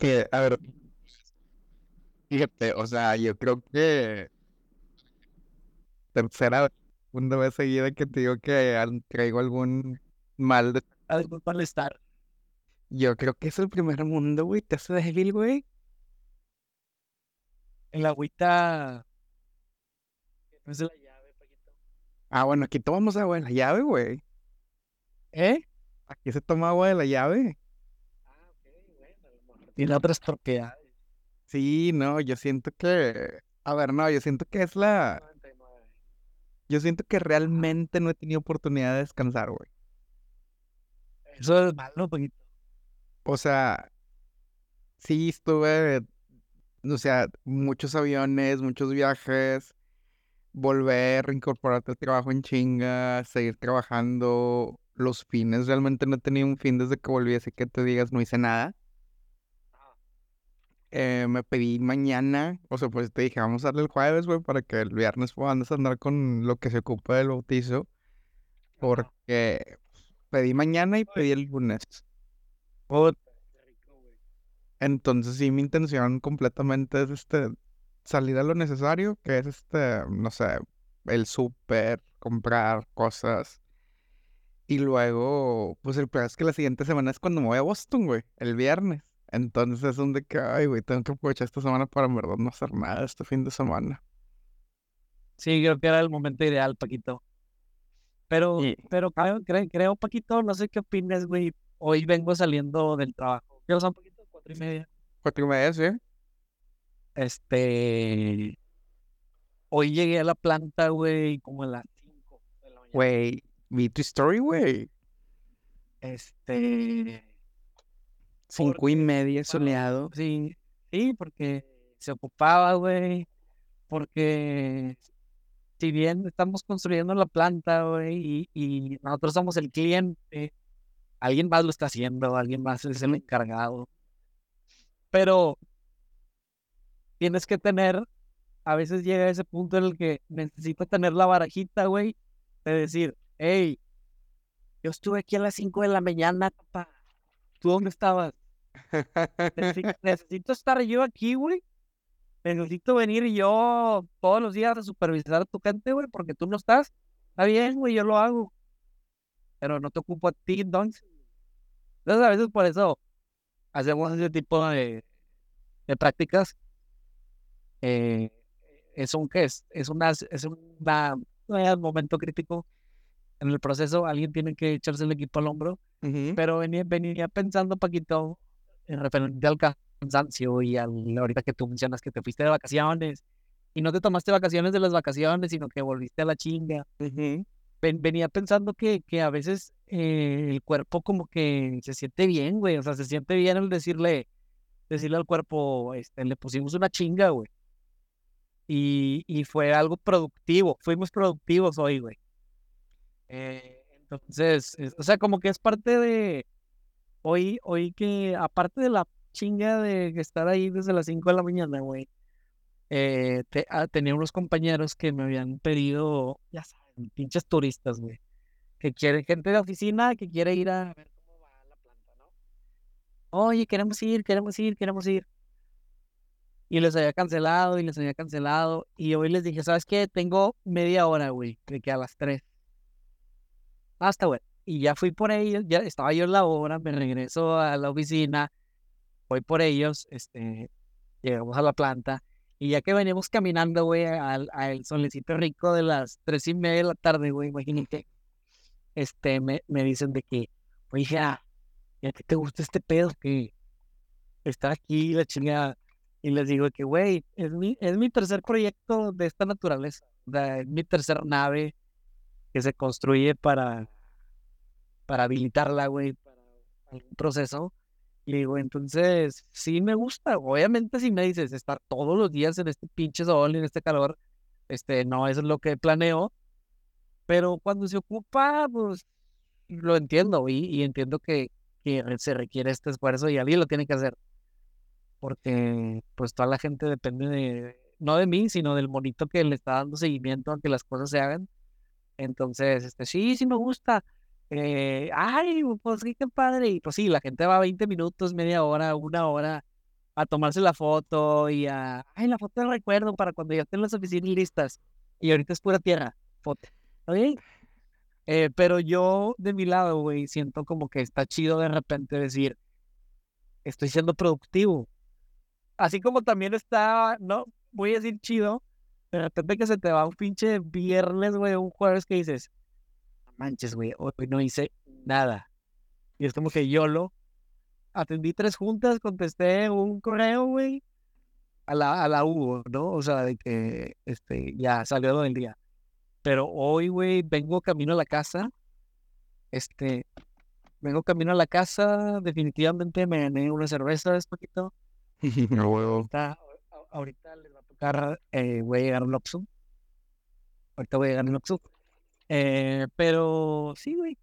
que, a ver, fíjate, o sea, yo creo que tercera, segunda vez seguida que te digo que traigo algún mal de... Algún malestar. Yo creo que es el primer mundo, güey, te hace débil, güey. El agüita. No es de la llave, Paquito. Ah, bueno, aquí tomamos agua de la llave, güey. ¿Eh? Aquí se toma agua de la llave. Ok, bueno. a lo mejor Tiene otras propiedades. Sí, no, yo siento que... A ver, no, yo siento que es la... 99. Yo siento que realmente no he tenido oportunidad de descansar, güey. Eso es malo, Paquito. O sea, sí estuve, o sea, muchos aviones, muchos viajes, volver, reincorporarte al trabajo en chinga, seguir trabajando. Los fines, realmente no he tenido un fin desde que volví, así que te digas, no hice nada. Eh, me pedí mañana, o sea, pues te dije, vamos a darle el jueves, güey, para que el viernes puedas andar con lo que se ocupa del bautizo, porque pedí mañana y pedí el lunes. Entonces sí, mi intención completamente es este salir a lo necesario, que es este, no sé, el súper, comprar cosas. Y luego, pues el plan es que la siguiente semana es cuando me voy a Boston, güey, el viernes. Entonces es donde que, ay, güey, tengo que aprovechar esta semana para en verdad no hacer nada este fin de semana. Sí, creo que era el momento ideal, Paquito. Pero, pero creo, cre- creo, Paquito, no sé qué opinas, güey. Hoy vengo saliendo del trabajo. ¿Qué son, Paquito? Cuatro y media. Cuatro y media, sí. Este. Hoy llegué a la planta, güey, como a las cinco de la mañana. Güey, vi tu story, güey. Este. Cinco y media soleado. Sí, sí, porque se ocupaba, güey. Porque si bien estamos construyendo la planta, güey, y, y nosotros somos el cliente, alguien más lo está haciendo, alguien más es el encargado. Pero tienes que tener, a veces llega ese punto en el que necesitas tener la barajita, güey, de decir, hey, yo estuve aquí a las 5 de la mañana, papá. ¿Tú dónde estabas? Necesi- necesito estar yo aquí, güey. Necesito venir yo todos los días a supervisar a tu gente, güey, porque tú no estás. Está bien, güey, yo lo hago. Pero no te ocupo a ti, entonces. Entonces, a veces por eso hacemos ese tipo de, de prácticas. Eh, es un que es, es una, es una, un momento crítico en el proceso. Alguien tiene que echarse el equipo al hombro. Ujú. Pero venía, venía pensando, Paquito, referente al cansancio y al, ahorita que tú mencionas que te fuiste de vacaciones y no te tomaste vacaciones de las vacaciones, sino que volviste a la chinga. Ujú. Ven- venía pensando que, que a veces eh, el cuerpo como que se siente bien, güey. O sea, se siente bien el decirle, decirle al cuerpo, este, le pusimos una chinga, güey. Y, y fue algo productivo. Fuimos productivos hoy, güey. Eh, entonces, es- o sea, como que es parte de hoy, hoy que, aparte de la chinga de estar ahí desde las 5 de la mañana, güey, eh, ah, tenía unos compañeros que me habían pedido, ya saben, pinches turistas, güey, que quiere, gente de oficina que quiere ir a ver cómo va la planta, ¿no? Oye, queremos ir, queremos ir, queremos ir. Y les había cancelado y les había cancelado. Y hoy les dije, ¿sabes qué? Tengo media hora, güey, de que a las 3. Hasta, güey. Y ya fui por ellos, ya estaba yo en la hora, me regreso a la oficina, voy por ellos, este, llegamos a la planta. Y ya que veníamos caminando, güey, al, al solecito rico de las tres y media de la tarde, güey, imagínate. Este, me, me dicen de que, oye, ya, ¿y a ti te gusta este pedo? Que está aquí, la chingada. Y les digo que, güey, es mi, es mi tercer proyecto de esta naturaleza. Sea, es mi tercera nave que se construye para, para habilitarla, güey, para algún proceso. Y digo, entonces, sí me gusta. Obviamente, si me dices estar todos los días en este pinche sol, en este calor, este, no es lo que planeo. Pero cuando se ocupa, pues lo entiendo y, y entiendo que, que se requiere este esfuerzo y alguien lo tiene que hacer. Porque, pues, toda la gente depende de, no de mí, sino del monito que le está dando seguimiento a que las cosas se hagan. Entonces, este, sí, sí me gusta. Eh, ay, pues qué padre. Y pues sí, la gente va 20 minutos, media hora, una hora. a tomarse la foto y a, ay, la foto de recuerdo para cuando ya estén las oficinas listas. Y ahorita es pura tierra, foto. ¿Ok? Eh, pero yo, de mi lado, güey, siento como que está chido de repente decir, estoy siendo productivo. Así como también está, no voy a decir chido, de repente que se te va un pinche viernes, güey, un jueves que dices, "No manches, güey, hoy no hice nada. Y es como que yo lo atendí tres juntas, contesté un correo, güey, a la, a la Hugo, ¿no? O sea, de que este, ya salió del día. Pero hoy, güey, vengo camino a la casa. Este, vengo camino a la casa. Definitivamente me gané una cerveza es poquito. Huevo. Ahorita, ahorita les va a tocar, eh, voy a llegar a un Oxxo. Ahorita voy a llegar a un Oxxo. Eh, pero sí, güey.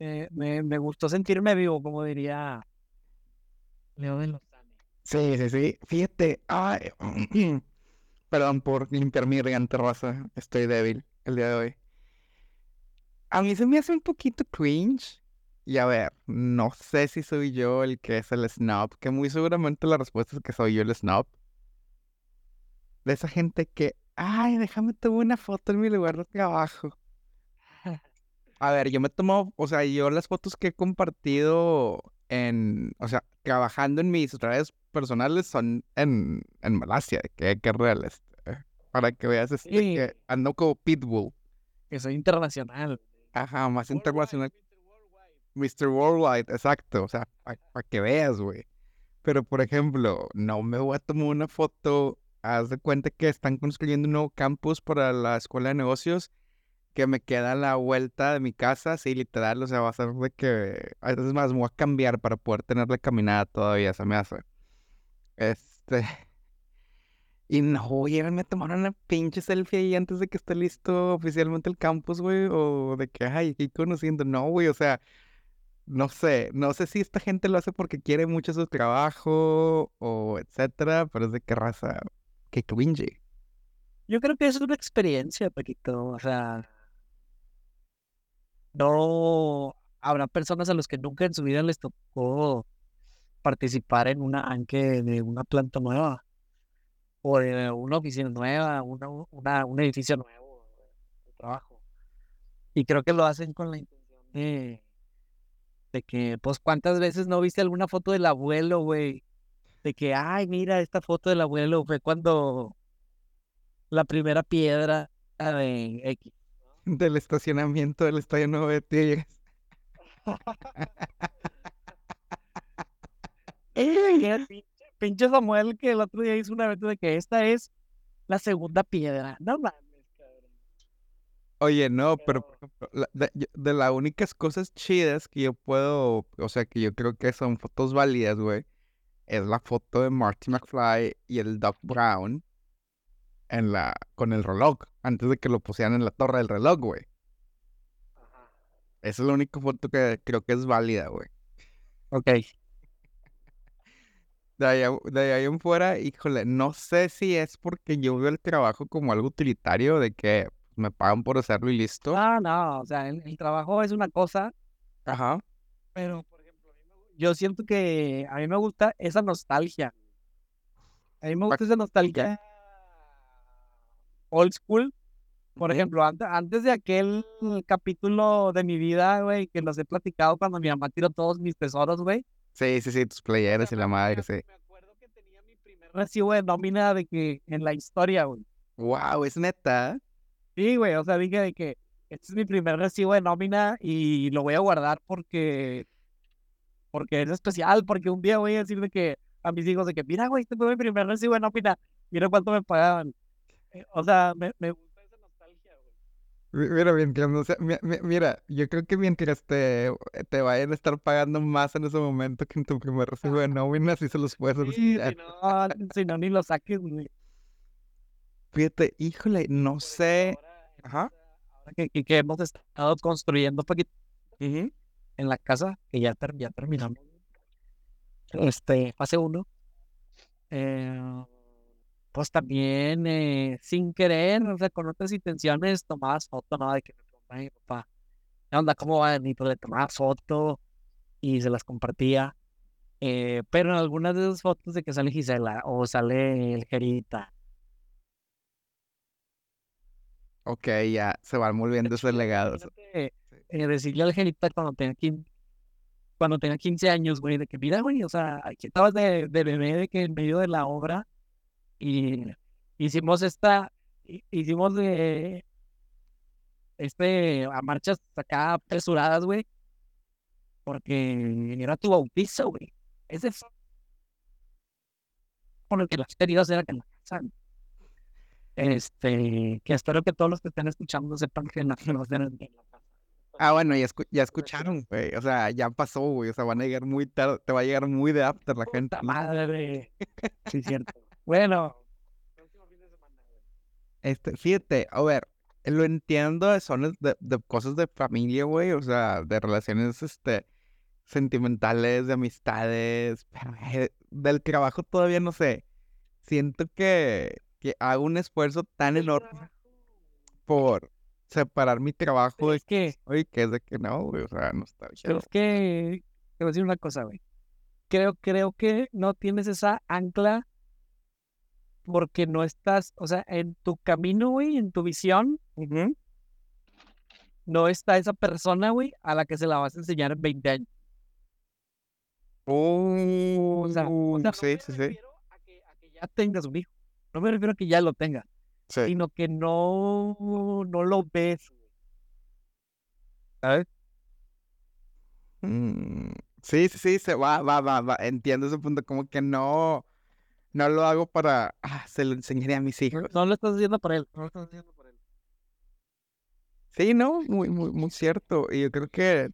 eh, me, me gustó sentirme vivo, como diría Leo de Lozane. Sí, sí, sí. Fíjate. Ay, perdón por limpiar mi garganta raza. Estoy débil el día de hoy. A mí se me hace un poquito cringe. Y a ver, no sé si soy yo el que es el snob, que muy seguramente la respuesta es que soy yo el snob. De esa gente que, ay, déjame tomar una foto en mi lugar de trabajo. A ver, yo me tomo, o sea, yo las fotos que he compartido en, o sea, trabajando en mis redes personales son en, en Malasia, que, que real, este, para que veas este, Sí. que ando como Pitbull, Que soy internacional. ajá, más internacional, Mr. Worldwide, exacto, o sea, para que veas, güey. Pero, por ejemplo, no me voy a tomar una foto, haz de cuenta que están construyendo un nuevo campus para la escuela de negocios, que me queda la vuelta de mi casa, sí, literal, o sea, va a ser de que, a veces más, me voy a cambiar para poder tener la caminada todavía, se me hace. Este, y no voy a irme a tomar una pinche selfie ahí antes de que esté listo oficialmente el campus, güey, o de que, ay, aquí conociendo, no, güey, o sea, no sé, no sé si esta gente lo hace porque quiere mucho su trabajo o etcétera, pero es de qué raza, qué cringy. Yo creo que es una experiencia, Paquito. O sea, no habrá personas a los que nunca en su vida les tocó participar en una anque de una planta nueva o de una oficina nueva, una, una, un edificio nuevo de trabajo. Y creo que lo hacen con la intención de, de que, pues, ¿cuántas veces no viste alguna foto del abuelo, güey? De que, ay, mira, esta foto del abuelo fue cuando la primera piedra de X. Del estacionamiento del Estadio Nuevo de Tigres. Pinche- Samuel que el otro día hizo una vez de que esta es la segunda piedra. No mames, cabrón. Oye, no, pero por ejemplo, la- de, de las únicas cosas chidas que yo puedo, o sea, que yo creo que son fotos válidas, güey, es la foto de Marty McFly y el Doc Brown en la, con el reloj, antes de que lo pusieran en la torre del reloj, güey. Esa es la única foto que creo que es válida, güey. Ok. De ahí, a- de ahí en fuera, híjole, no sé si es porque yo veo el trabajo como algo utilitario, de que me pagan por hacerlo y listo. Ah, no, o sea, el, el trabajo es una cosa, Ajá. pero por ejemplo, yo siento que a mí me gusta esa nostalgia. A mí me gusta esa nostalgia old school. Por ejemplo, antes, antes de aquel capítulo de mi vida, güey, que los he platicado cuando mi mamá tiró todos mis tesoros, güey. Sí, sí, sí, tus playeras y la madre, sí. Me acuerdo que tenía mi primer recibo de nómina de que en la historia, güey. Wow, es neta. Sí, güey, o sea, dije de que este es mi primer recibo de nómina y lo voy a guardar porque porque es especial, porque un día voy a decir de que a mis hijos de que, mira, güey, este fue mi primer recibo de nómina, mira cuánto me pagaban. Eh, O sea, me, me gusta esa nostalgia, güey. Mi- Mira, mientras no sea- mi- mi- mira, yo creo que mientras te, te vayan a estar pagando más en ese momento que en tu primer recibo de nómina, sí se los puedes Sí, si no, si no, ni lo saques, güey. Fíjate, híjole, no Por sé. ahora- Ajá. ahora que, que- que hemos estado construyendo un poquito Ujú. en la casa, que ya, ter- ya terminamos. Este, fase uno. eh, pues también, eh, sin querer, o sea, con otras intenciones, tomabas foto, ¿no? De que mi papá, ¿qué onda? ¿Cómo van? Y pues le tomaba foto y se las compartía. Eh, pero en algunas de esas fotos de que sale Gisela o sale el Jerita. Ok, ya se van volviendo esos legados. Eh, decirle al Jerita cuando tenga 15, cuando tenga 15 años, güey, de que mira, güey, o sea, aquí estabas de, de bebé, de que en medio de la obra y hicimos esta, hicimos de, este, a marchas acá apresuradas, güey, porque era tu bautizo, güey. Ese fue con el que las queridas era que la casa. Este, que espero que todos los que estén escuchando sepan que no, no en la casa. Ah, bueno, ya, ya escucharon, güey. O sea, ya pasó, güey. O sea, van a llegar muy tarde, te va a llegar muy de after la gente. Madre. Sí, cierto. Bueno. Este, fíjate, a ver, lo entiendo, son de, de cosas de familia, güey. O sea, de relaciones, este, sentimentales, de amistades, eh, del trabajo todavía no sé. Siento que, que hago un esfuerzo tan enorme por separar mi trabajo es que, oye, que es de que no, güey, o sea, no está bien. es que, te voy a decir una cosa, güey. Creo, creo que no tienes esa ancla porque no estás, o sea, en tu camino, güey, en tu visión, no está esa persona, güey, a la que se la vas a enseñar en 20 años. Oh, o sea, sí, sí, sí. A que, a que, ya tengas un hijo. No me refiero a que ya lo tenga, sino que no, no lo ves. ¿Sabes? Mm, sí, sí, sí, se va, va, va, va. Entiendo ese punto, como que no, no lo hago para, ah, se lo enseñaré a mis hijos. No, lo estás haciendo por él, no lo estás haciendo por él. Sí, no, muy, muy, muy cierto. Y yo creo que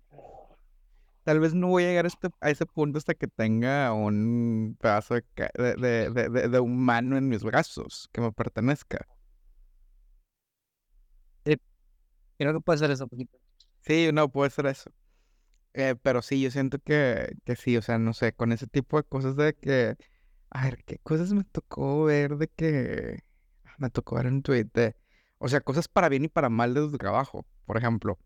tal vez no voy a llegar a, este, a ese punto hasta que tenga un pedazo de, de, de, de, humano en mis brazos que me pertenezca. Sí, creo que puede ser eso, poquito. Sí, no, puede ser eso. Eh, pero sí, yo siento que, que sí, o sea, no sé, con ese tipo de cosas de que, a ver, ¿qué cosas me tocó ver de que me tocó ver en Twitter? O sea, cosas para bien y para mal de tu trabajo. Por ejemplo,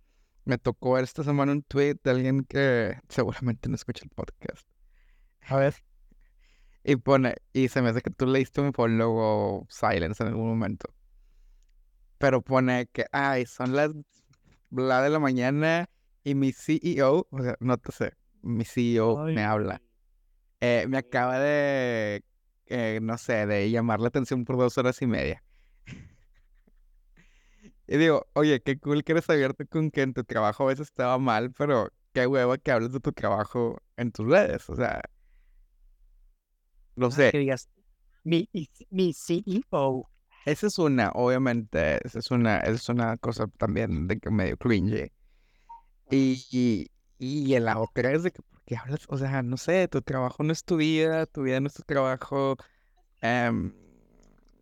me tocó ver esta semana un tweet de alguien que seguramente no escucha el podcast. A ver. Y pone, y se me hace que tú leíste mi follow silence en algún momento. Pero pone que, ay, son las la de la mañana y mi CEO, o sea, no te sé, mi CEO me habla. Eh, me acaba de, eh, no sé, de llamar la atención por dos horas y media. Y digo, oye, qué cool que eres abierto con que en tu trabajo a veces estaba mal, pero qué hueva que hables de tu trabajo en tus redes, o sea. Lo ah, sé. Que digas, mi, mi CEO. Esa es una, obviamente, esa es una, es una cosa también de que medio cringe. Y, y, y la otra es de que, porque hablas, o sea, no sé, tu trabajo no es tu vida, tu vida no es tu trabajo. Um,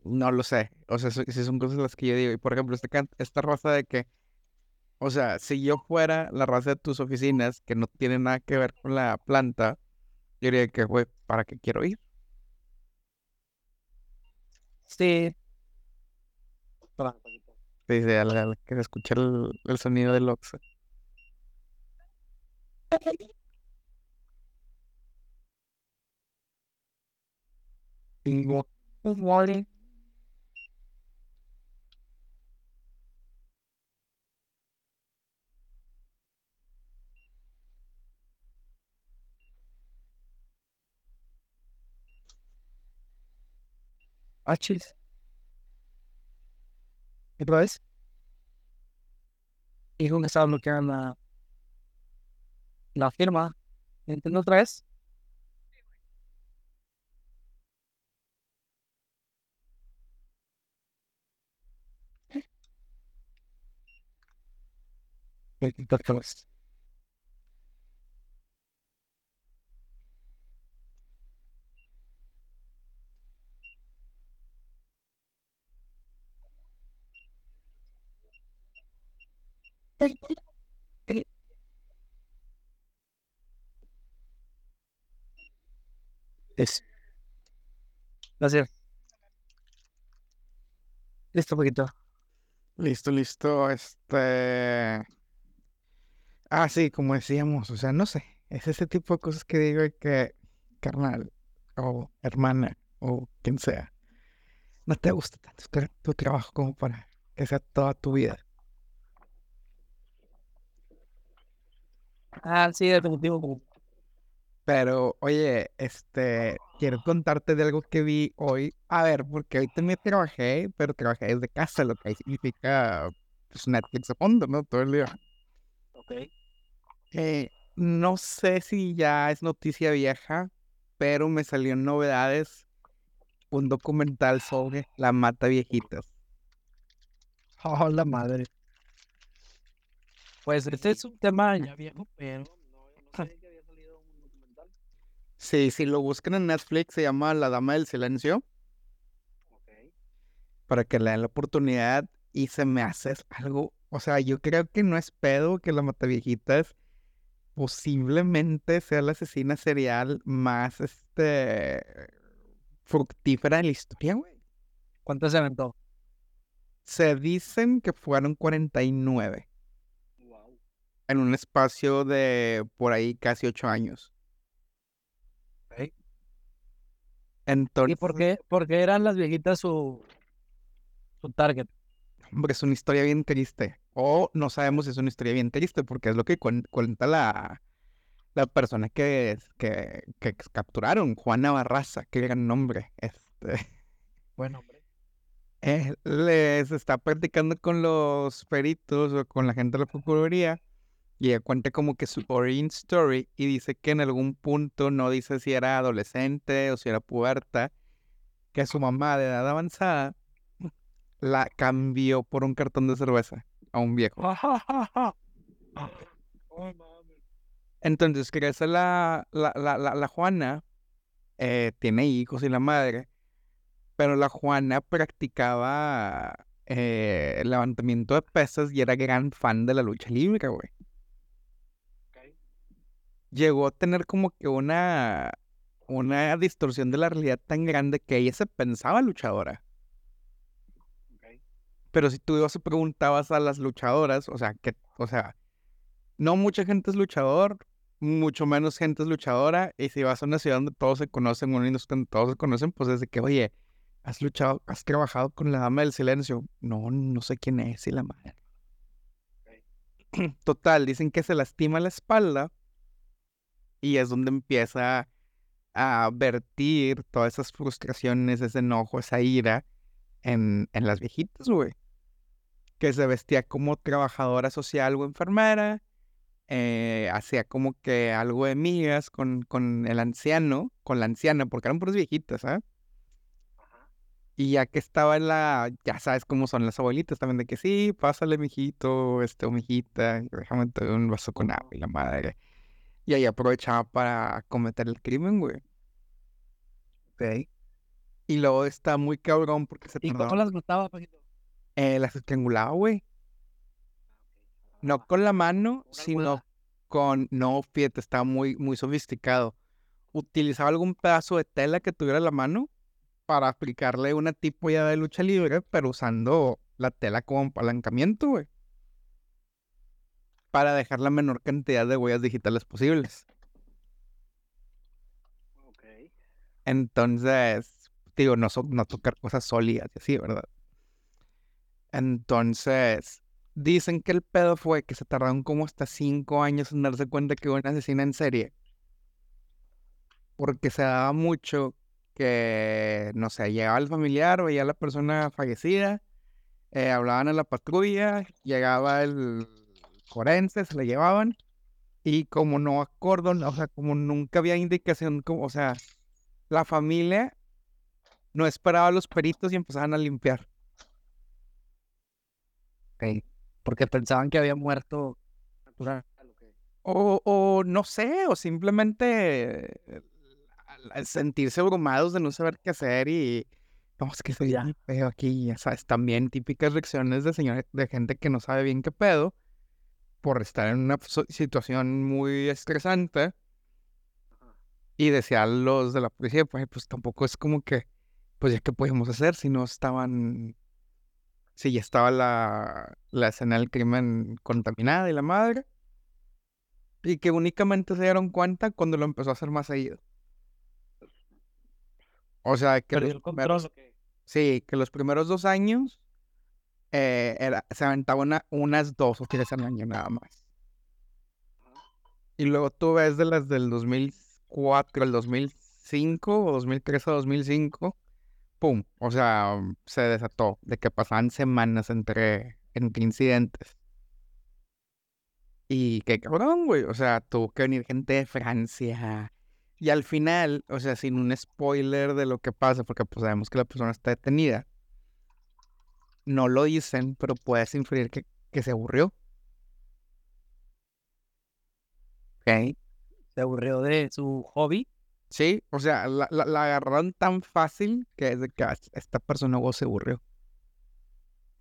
no lo sé. O sea, si son cosas las que yo digo. Y por ejemplo, este esta raza de que, o sea, si yo fuera la raza de tus oficinas, que no tiene nada que ver con la planta, yo diría que, güey, ¿para qué quiero ir? Sí. Sí, sí, al, que se escucha el, el sonido del Oxxo. H's. ¿Otra vez? Y con estaba bloqueando la, la firma. ¿Entiendo otra vez? Es. Gracias. Listo, poquito. Listo, listo. Este. Ah, sí, como decíamos, o sea, no sé. Es ese tipo de cosas que digo que carnal o hermana o quien sea, no te gusta tanto tu, trabajo como para que sea toda tu vida. Ah, sí, definitivo. Pero, oye, este, quiero contarte de algo que vi hoy. A ver, porque hoy también trabajé, pero trabajé desde casa, lo que significa pues, Netflix a fondo, ¿no? Todo el día. Ok. Eh, no sé si ya es noticia vieja, pero me salió en novedades un documental sobre la mata viejitas. Oh, la madre. Pues este es un tema ya viejo, pero no, no sabía que había salido un documental. Sí, si lo buscan en Netflix, se llama La Dama del Silencio, Ok. para que le den la oportunidad y se me hace algo, o sea, yo creo que no es pedo que la mata viejitas posiblemente sea la asesina serial más, este, fructífera de la historia, güey. ¿Cuánto se aventó? Se dicen que fueron 49 Wow. en un espacio de por ahí casi 8 años. Entonces, ¿Y por qué, por qué eran las viejitas su, su target? hombre, es una historia bien triste. O no sabemos si es una historia bien triste, porque es lo que cuen- cuenta la, la persona que, que, que capturaron, Juana Barraza, qué gran nombre. Este, Bueno, hombre. él les está practicando con los peritos o con la gente de la Procuraduría y ella cuenta como que su origin story y dice que en algún punto no dice si era adolescente o si era puberta, que su mamá de edad avanzada la cambió por un cartón de cerveza a un viejo. Entonces crece la, la, la, la, la Juana, eh, tiene hijos y la madre, pero la Juana practicaba eh, levantamiento de pesas y era gran fan de la lucha libre, güey. Llegó a tener como que una, una distorsión de la realidad tan grande que ella se pensaba luchadora. Pero si tú ibas y preguntabas a las luchadoras, o sea, que, o sea, no mucha gente es luchador, mucho menos gente es luchadora, y si vas a una ciudad donde todos se conocen, una industria donde todos se conocen, pues es de que, oye, has luchado, has trabajado con la dama del silencio. No, no sé quién es, y la madre. Total, dicen que se lastima la espalda y es donde empieza a vertir todas esas frustraciones, ese enojo, esa ira en, en las viejitas, güey. Que se vestía como trabajadora social o enfermera, eh, hacía como que algo de migas con, con el anciano, con la anciana, porque eran puras viejitas, ¿ah? Ajá. Y ya que estaba en la, ya sabes cómo son las abuelitas también, de que sí, pásale, mijito, este, o mijita, déjame te un vaso con agua y la madre. Y ahí aprovechaba para cometer el crimen, güey. Ok. Y luego está muy cabrón porque se ¿Y tardaba. cómo las mataba, Paquito? Eh, las estrangulaba, güey. No con la mano, sino con, no, fíjate, estaba muy, muy sofisticado. Utilizaba algún pedazo de tela que tuviera la mano para aplicarle una tipo ya de lucha libre, pero usando la tela como apalancamiento, güey. Para dejar la menor cantidad de huellas digitales posibles. Ok. Entonces, digo, no, so- no tocar cosas sólidas y así, ¿verdad? Entonces, dicen que el pedo fue que se tardaron como hasta cinco años en darse cuenta que hubo una asesina en serie. Porque se daba mucho que, no sé, llegaba el familiar, veía a la persona fallecida, eh, hablaban a la patrulla, llegaba el forense, se la llevaban, y como no acordon, o sea, como nunca había indicación, como, o sea, la familia no esperaba a los peritos y empezaban a limpiar. Ok. Porque pensaban que había muerto natural. O, o no sé, o simplemente eh, sentirse abrumados de no saber qué hacer y no, es que estoy ya. feo aquí, ya sabes, también típicas reacciones de señores, de gente que no sabe bien qué pedo por estar en una situación muy estresante y decían los de la policía, pues, pues tampoco es como que, pues ya qué podemos hacer si no estaban, si ya estaba la, la escena del crimen contaminada y la madre. Y que únicamente se dieron cuenta cuando lo empezó a hacer más seguido. O sea, que los control. primeros, sí, que los primeros dos años eh, era, se aventaba una- unas dos o tres al año nada más. Y luego tú ves de las del 2004 al 2005 o 2003 a 2005, ¡pum! O sea, se desató de que pasaban semanas entre, entre incidentes. Y qué cabrón, güey. O sea, tuvo que venir gente de Francia. Y al final, o sea, sin un spoiler de lo que pasa, porque pues sabemos que la persona está detenida. No lo dicen, pero puedes inferir que, que se aburrió. Ok. Se aburrió de su hobby. Sí, o sea, la, la- la agarraron tan fácil que es de que "Ah, esta persona luego se aburrió.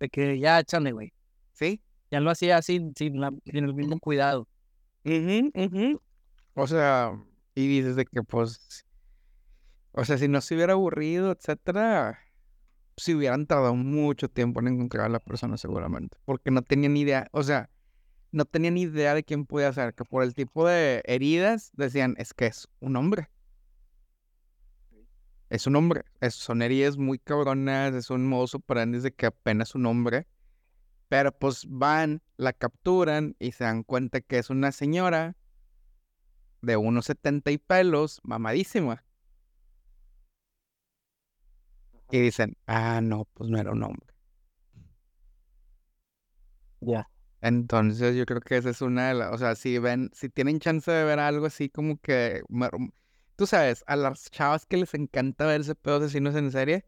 De que ya échale, güey. ¿Sí? Ya lo hacía sin, sin, la- sin el mismo cuidado. Ujú, ujú. O sea, y dices de que pues, o sea, si no se hubiera aburrido, etcétera, si hubieran tardado mucho tiempo en encontrar a la persona seguramente, porque no tenían ni idea, o sea, no tenían ni idea de quién podía ser, que por el tipo de heridas decían, es que es un hombre. Es un hombre, es, son heridas muy cabronas, es un modo operandi de que apenas un hombre, pero pues van, la capturan y se dan cuenta que es una señora de unos 70 y pelos, mamadísima. Y dicen, ah, no, pues no era un hombre. Ya. Entonces yo creo que esa es una de las, o sea, si ven, si tienen chance de ver algo así como que, tú sabes, a las chavas que les encanta ver ese pedo de asesinos en serie,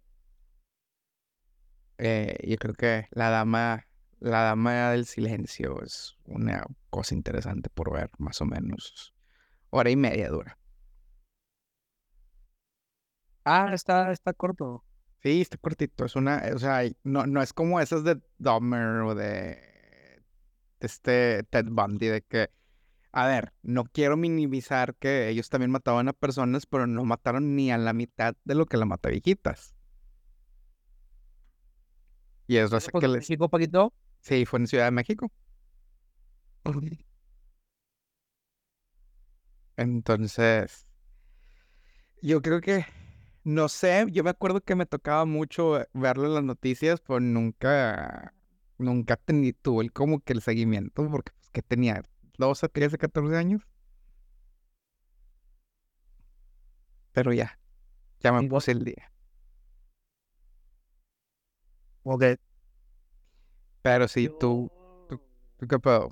eh, yo creo que la dama, la dama del silencio es una cosa interesante por ver, más o menos. Hora y media dura. Ah, está, está corto. Sí, está cortito, es una, o sea, no, no es como esas de Dahmer o de, de este Ted Bundy, de que, a ver, no quiero minimizar que ellos también mataban a personas, pero no mataron ni a la mitad de lo que la mata viejitas. Y eso hace Pues, que les... México, Paquito. Sí, fue en Ciudad de México. Entonces, yo creo que, no sé, yo me acuerdo que me tocaba mucho eh, verlo en las noticias, pero nunca, nunca tuve el- como que el seguimiento, porque pues que tenía 12, 13, 14 años. Pero ya, ya me puse el día. Ok. Pero sí, tú, tú, ¿tú qué pedo?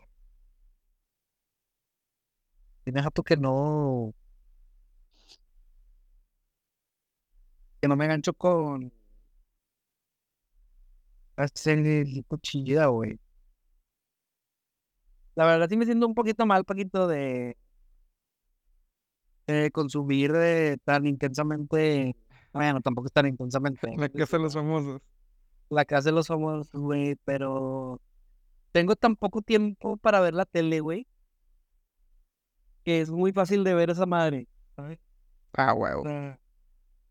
Tienes tú que no. Que no me engancho con. La serie cuchillada, güey. La verdad sí me siento un poquito mal, Paquito, de. de consumir de tan intensamente. Bueno, tampoco es tan intensamente. La casa de los famosos. La casa de los famosos, güey, pero. Tengo tan poco tiempo para ver la tele, güey. Que es muy fácil de ver esa madre. ¿sabes? Ah, O huevo. sea,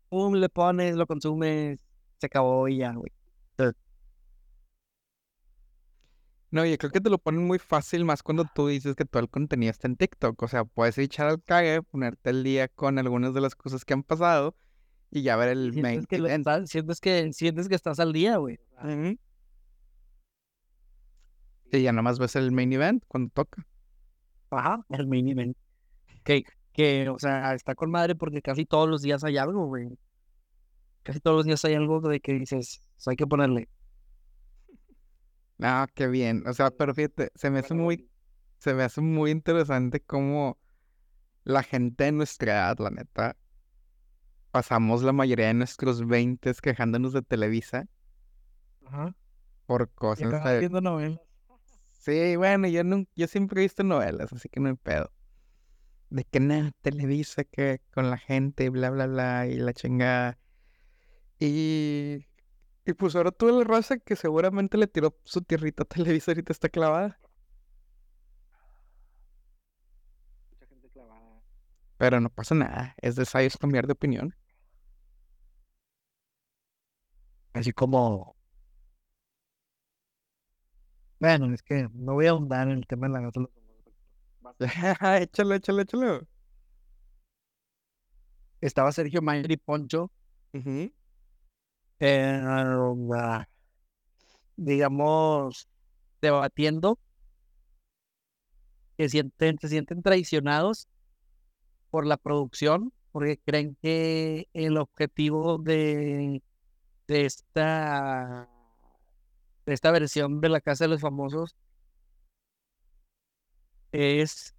pum, le pones, lo consumes, se acabó y ya, güey. No, yo creo que te lo ponen muy fácil más cuando tú dices que todo el contenido está en TikTok. O sea, puedes echar al cague, ponerte al día con algunas de las cosas que han pasado y ya ver el main que, event. estás- sientes que sientes que estás al día, güey. Ujú. Y ya nomás ves el main event cuando toca. Ajá, el main event. Que, que, o sea, está con madre porque casi todos los días hay algo, güey. Casi todos los días hay algo de que dices, "Pues hay que ponerle. Ah, qué bien. O sea, pero fíjate, se me hace muy, se me hace muy interesante cómo la gente de nuestra edad, la neta, pasamos la mayoría de nuestros 20 quejándonos de Televisa Ajá. por cosas. de- viendo novelas. Sí, bueno, yo, nun- yo siempre he visto novelas, así que no hay pedo. De que nada, Televisa, que con la gente, y bla, bla, bla, y la chingada. Y, y pues ahora tú la raza que seguramente le tiró su tierrita a Televisa ahorita está clavada. Mucha gente clavada. Pero no pasa nada, es de sabios cambiar de opinión. Así como. Bueno, es que no voy a ahondar en el tema de la gata de los famosos. échalo, échalo, échalo. Estaba Sergio Mayer y Poncho Ujú. Eh, digamos, debatiendo, que sienten, se sienten traicionados por la producción, porque creen que el objetivo de, de esta, de esta versión de la Casa de los Famosos es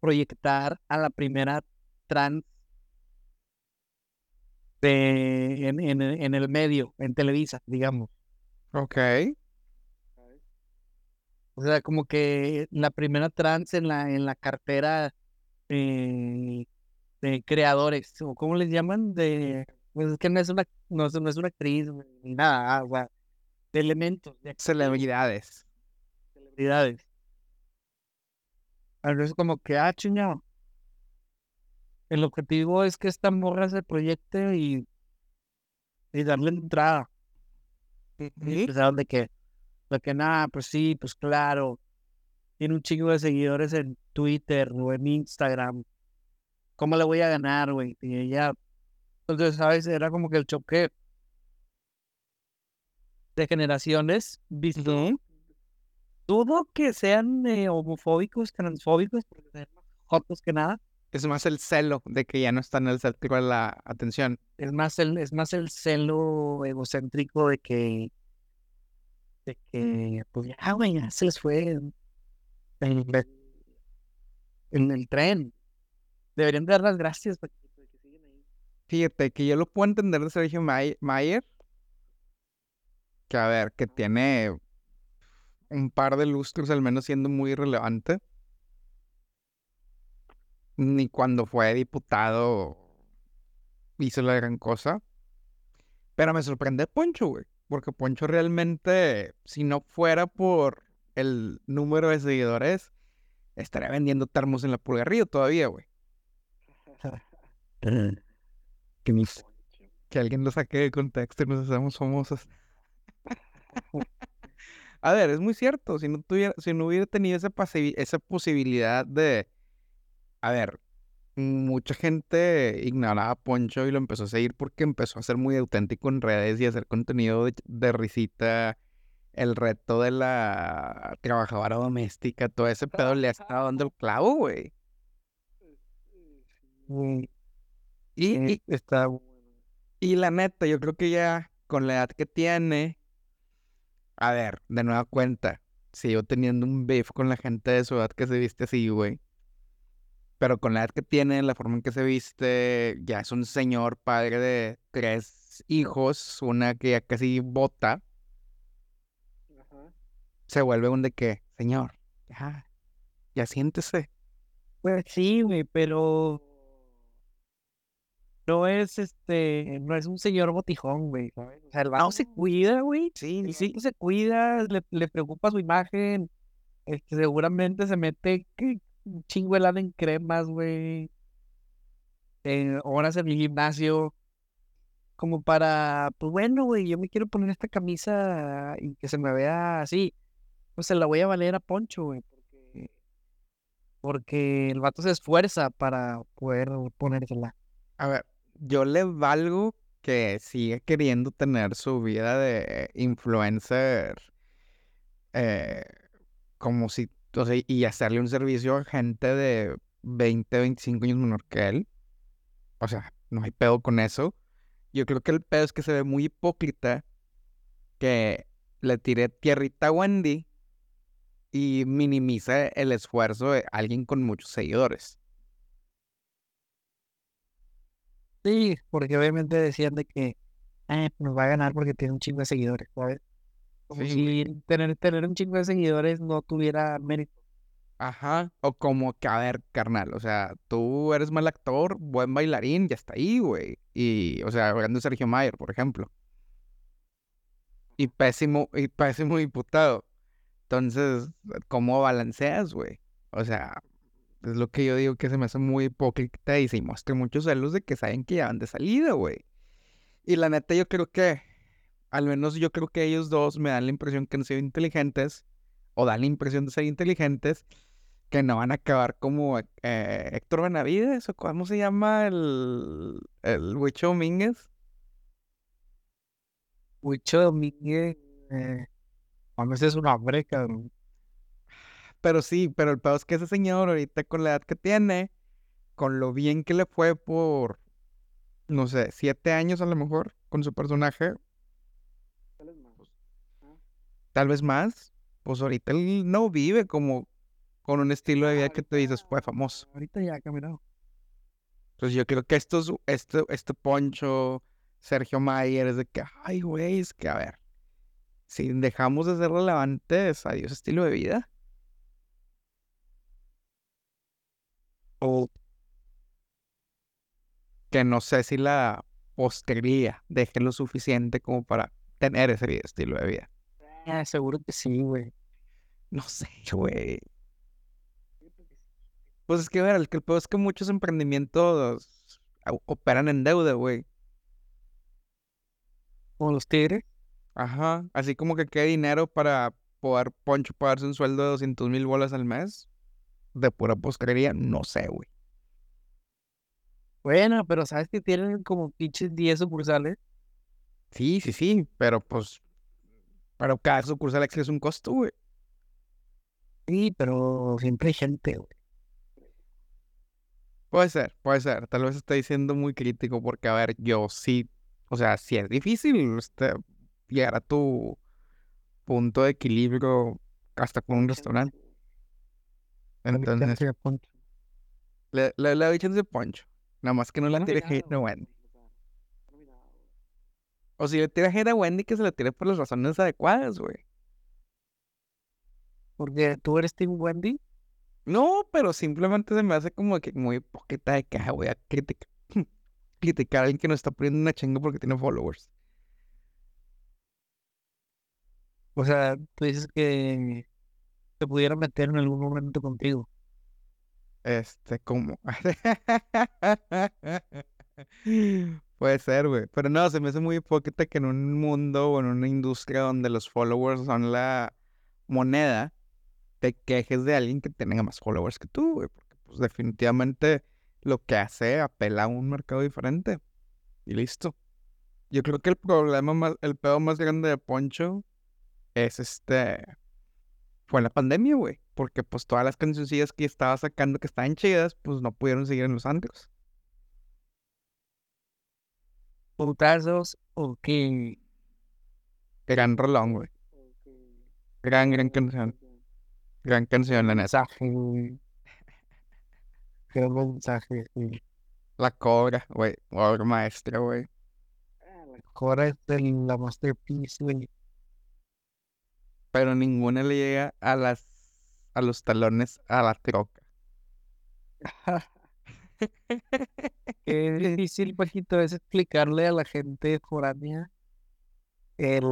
proyectar a la primera trans de, en, en, en el medio, en Televisa, digamos. Ok. O sea, como que la primera trans en la, en la cartera eh, de creadores, o cómo les llaman, de, pues es que no es una, no, es- no es una actriz ni nada, o sea, de elementos, de Celebridades. celebridades. Entonces como que, ah, chingado. El objetivo es que esta morra se proyecte y, y darle entrada. Y Ujú. pensaron de que, de que nada, pues sí, pues claro. Tiene un chingo de seguidores en Twitter o en Instagram. ¿Cómo le voy a ganar, güey? Y ella, entonces, ¿sabes? Era como que el choque de generaciones, visto. Ujú. Dudo que sean eh, homofóbicos, transfóbicos, porque sean más jotos que nada. Es más el celo de que ya no está en el centro de la atención. Es más el, es más el celo egocéntrico de que, de que, pues ya, güey, ya se les fue en, en- el tren. Deberían dar las gracias porque, porque siguen ahí. Fíjate que yo lo puedo entender de Sergio May- Mayer. Que a ver, que tiene un par de lustros al menos siendo muy relevante. Ni cuando fue diputado hizo la gran cosa. Pero me sorprende Poncho, güey. Porque Poncho realmente, si no fuera por el número de seguidores, estaría vendiendo termos en la pulgarría todavía, güey. Que Que alguien lo saque de contexto y nos hacemos famosos. A ver, es muy cierto. Si no, tuviera, si no hubiera tenido esa posibilidad de. A ver, mucha gente ignoraba a Poncho y lo empezó a seguir porque empezó a ser muy auténtico en redes y a hacer contenido de, de risita. El reto de la trabajadora doméstica, todo ese pedo le ha estado dando el clavo, güey. Y, y, está y la neta, yo creo que ya con la edad que tiene, a ver, de nueva cuenta, sigo teniendo un beef con la gente de su edad que se viste así, güey. Pero con la edad que tiene, la forma en que se viste, ya es un señor padre de tres hijos, una que ya casi bota, se vuelve un de que, señor, ya, ya siéntese. Pues sí, güey, pero no es este, no es un señor botijón, güey. O sea, el vato se cuida, güey. Sí, El sí se cuida, le, le preocupa su imagen. Este, seguramente se mete que un en cremas, güey. En horas en el gimnasio. Como para, pues bueno, güey, yo me quiero poner esta camisa y que se me vea así. Pues se la voy a valer a Poncho, güey, porque, porque el vato se esfuerza para poder ponérsela. A ver, yo le valgo que sigue queriendo tener su vida de influencer eh, como si, sea, y hacerle un servicio a gente de 20, 25 años menor que él. O sea, no hay pedo con eso. Yo creo que el pedo es que se ve muy hipócrita que le tire tierrita a Wendy y minimiza el esfuerzo de alguien con muchos seguidores. Sí, porque obviamente decían de que nos va a ganar porque tiene un chingo de seguidores, ¿sabes? Como Sí, si tener, tener un chingo de seguidores no tuviera mérito. Ajá, o como que, a ver, carnal, o sea, tú eres mal actor, buen bailarín, ya está ahí, güey. Y, o sea, hablando de Sergio Mayer, por ejemplo. Y pésimo, y pésimo diputado. Entonces, ¿cómo balanceas, güey? O sea, es lo que yo digo que se me hace muy hipócrita y se muestra muchos celos de que saben que ya van de salida, güey. Y la neta, yo creo que, al menos yo creo que ellos dos me dan la impresión que han sido inteligentes, o dan la impresión de ser inteligentes, que no van a acabar como eh, Héctor Benavides o cómo se llama el, el Huicho Domínguez. Huicho Domínguez, eh, a veces es un hambre, cabrón. Pero sí, pero el peor es que ese señor ahorita con la edad que tiene, con lo bien que le fue por, no sé, siete años a lo mejor con su personaje, tal vez más, pues ahorita él no vive como con un estilo de vida que te dices fue famoso. Ahorita ya ha caminado. Entonces yo creo que estos, este, este Poncho, Sergio Mayer, es de que, ay, güey, es que a ver, si dejamos de ser relevantes, adiós estilo de vida. O que no sé si la postería deje lo suficiente como para tener ese estilo de vida. Ah, seguro que sí, güey. No sé, güey. Pues es que, a ver, el que el peor es que muchos emprendimientos operan en deuda, güey. Como los tigres. Ajá. Así como que queda dinero para poder Poncho pagarse un sueldo de 200 mil bolas al mes. De pura poscrería, no sé, güey. Bueno, pero sabes que tienen como pinches 10 sucursales. Sí, sí, sí, pero pues. Pero cada sucursal es un costo, güey. Sí, pero siempre hay gente, güey. Puede ser, puede ser. Tal vez estoy siendo muy crítico porque, a ver, yo sí, o sea, sí es difícil este, llegar a tu punto de equilibrio hasta con un restaurante. Entonces, le, le, le doy chance de Poncho. Nada más que no la tire hate a Wendy. O si le tira hate a Wendy, que se la tire por las razones adecuadas, güey. Porque tú eres Team Wendy. No, pero simplemente se me hace como que muy poquita de caja, voy a criticar, criticar a alguien que no está poniendo una chinga porque tiene followers. O sea, tú dices que te pudiera meter en algún momento contigo. Este, ¿cómo? Puede ser, güey. Pero no, se me hace muy hipócrita que en un mundo o en una industria donde los followers son la moneda, te quejes de alguien que tenga más followers que tú, güey, porque pues definitivamente lo que hace apela a un mercado diferente. Y listo. Yo creo que el problema más, el pedo más grande de Poncho es este, fue la pandemia, güey, porque pues todas las cancioncillas que estaba sacando que estaban chidas, pues no pudieron seguir en los antros. Putazos o qué. Gran rolón, güey. Gran, gran canción. Gran canción, la neta. Gran mensaje. La Cobra, güey. Obra maestra, güey. La Cobra es de la masterpiece, güey. Pero ninguna le llega a las a los talones a la troca. Qué difícil, Pajito, es explicarle a la gente foránea el,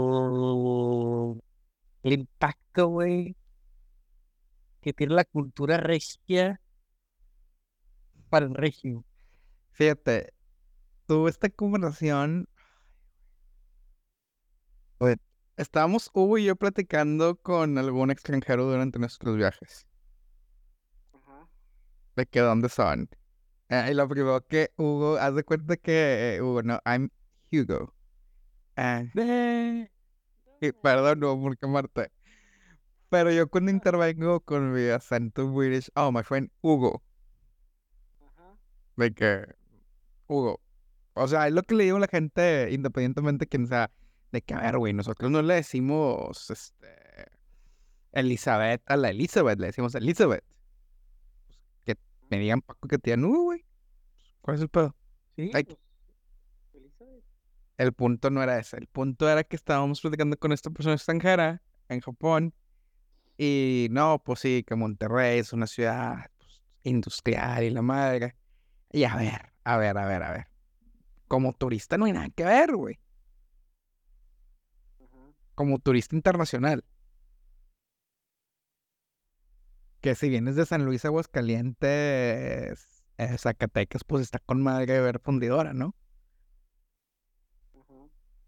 el impacto, güey, que tiene la cultura regia para el regio. Fíjate, tuve esta conversación. Estábamos Hugo y yo platicando con algún extranjero durante nuestros viajes. De que dónde son. Y lo primero que Hugo, haz de cuenta que eh, Hugo, no, I'm Hugo. Ah, y perdón, no, porque Marta. Pero yo cuando intervengo con mi acento British, oh, my friend Hugo. De que, Hugo. O sea, es lo que le digo a la gente, independientemente de quién sea, de que, a ver, güey, nosotros no le decimos, este, Elizabeth a la Elizabeth, le decimos Elizabeth. Que me digan Paco que tienen Hugo, güey. ¿Cuál es el pedo? Sí, Ay. pues. El punto no era ese. El punto era que estábamos platicando con esta persona extranjera en Japón. Y no, pues sí, que Monterrey es una ciudad pues, industrial y la madre. Y a ver, a ver, a ver, a ver. Como turista no hay nada que ver, güey. Como turista internacional. Que si vienes de San Luis, Aguascalientes, eh, Zacatecas, pues está con madre de ver fundidora, ¿no?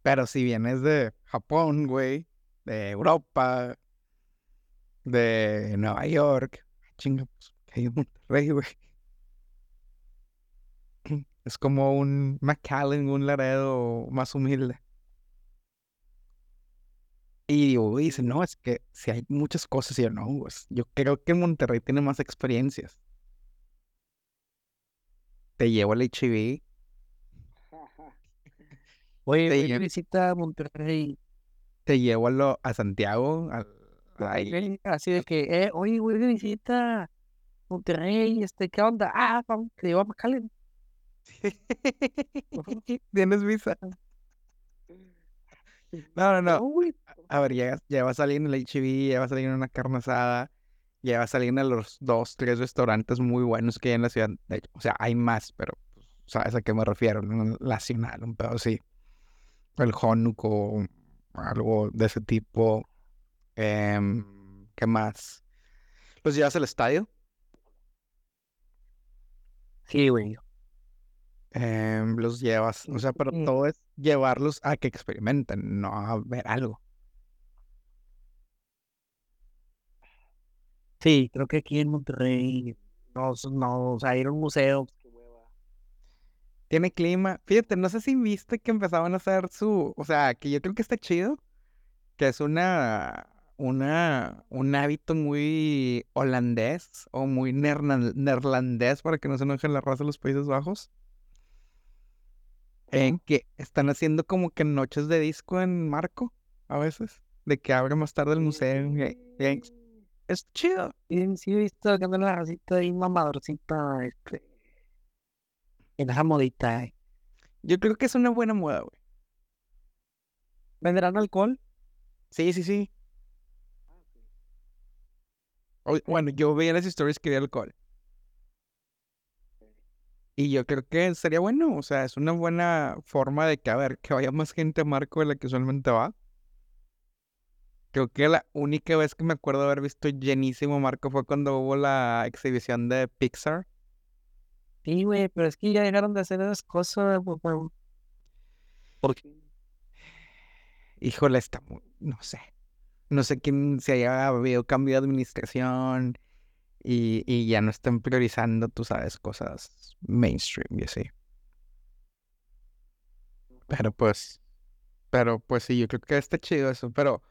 Pero si vienes de Japón, güey, de Europa, de Nueva York, chinga, pues, que hay en Monterrey, güey. Es como un McAllen, un Laredo más humilde. Y güey, dice, no, es que si hay muchas cosas, y yo no, pues, yo creo que Monterrey tiene más experiencias. Te llevo al HIV. Oye, Te llevo, visita Monterrey. te llevo a, lo- a Santiago, ahí. ven, Así de que, eh, oye, güey, de visita Monterrey, este, ¿qué onda? Ah, vamos, te llevo a McAllen. Tienes visa. No, no, no. A ver, ya, ya va a salir en el HIV, ya va a salir en una carne asada, va a salir en los dos, tres restaurantes muy buenos que hay en la ciudad. De hecho, o sea, hay más, pero pues, sabes a qué me refiero, ¿no? Nacional, un pedo así. El Honuco, algo de ese tipo. Em, ¿qué más? ¿Los llevas al estadio? Sí, güey. Em, los llevas, o sea, pero todo es llevarlos a que experimenten, no a ver algo. Sí, creo que aquí en Monterrey, no, no, o sea, ir a un museo. hueva. Tiene clima. Fíjate, no sé si viste que empezaban a hacer su, o sea, que yo creo que está chido, que es una, una, un hábito muy holandés o muy neerlandés para que no se enojen la raza de los Países Bajos, en que están haciendo como que noches de disco en Marco, a veces, de que abre más tarde el museo. Y- y- es chido. Sí, sí, he visto que la racita ahí mamadorcita, este, en esa modita, eh. Yo creo que es una buena moda, güey. ¿Venderán alcohol? Sí, sí, sí. O- Bueno, yo veía las stories que había alcohol. Y yo creo que sería bueno, o sea, es una buena forma de que, a ver, que vaya más gente a Marco de la que usualmente va. Creo que la única vez que me acuerdo haber visto llenísimo Marco fue cuando hubo la exhibición de Pixar. Sí, güey, pero es que ya dejaron de hacer esas cosas, güey, güey. ¿Por qué? Híjole, está muy, no sé. No sé quién si haya habido cambio de administración y, y ya no están priorizando, tú sabes, cosas mainstream y así. Pero pues, pero pues sí, yo creo que está chido eso. Pero,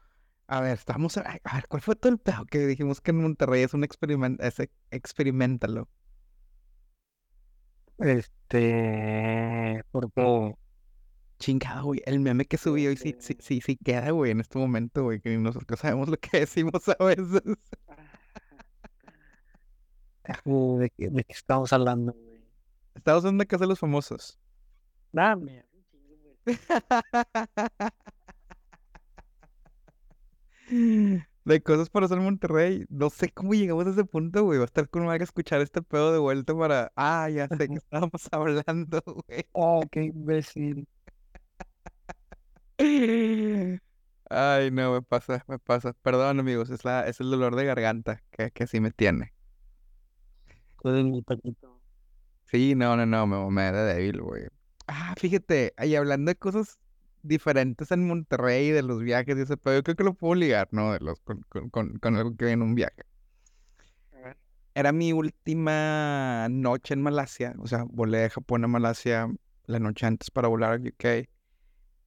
a ver, estamos a, a ver, ¿cuál fue todo el pedo que dijimos que en Monterrey es un experimento, ese, experimentalo? Este, porque, Chingado, güey, el meme que subió y sí, sí, sí, sí queda, güey, en este momento, güey, que nosotros sabemos lo que decimos a veces. ¿de qué, de qué estamos hablando, güey? Estamos en la casa de los famosos. Dame. De cosas para hacer en Monterrey. No sé cómo llegamos a ese punto, güey. Va a estar con madre escuchar este pedo de vuelta para. Ah, ya sé que estábamos hablando, güey. Oh, qué imbécil. Ay, no, me pasa, me pasa. Perdón, amigos, es la, es el dolor de garganta que, que sí me tiene. Mi. Sí, no, no, no, me mamé de débil, güey. Ah, fíjate, ahí hablando de cosas diferentes en Monterrey, de los viajes y ese pedo, yo creo que lo puedo ligar, ¿no? De los, con, con, con, con algo que vi en un viaje. Era mi última noche en Malasia, o sea, volé de Japón a Malasia la noche antes para volar a UK.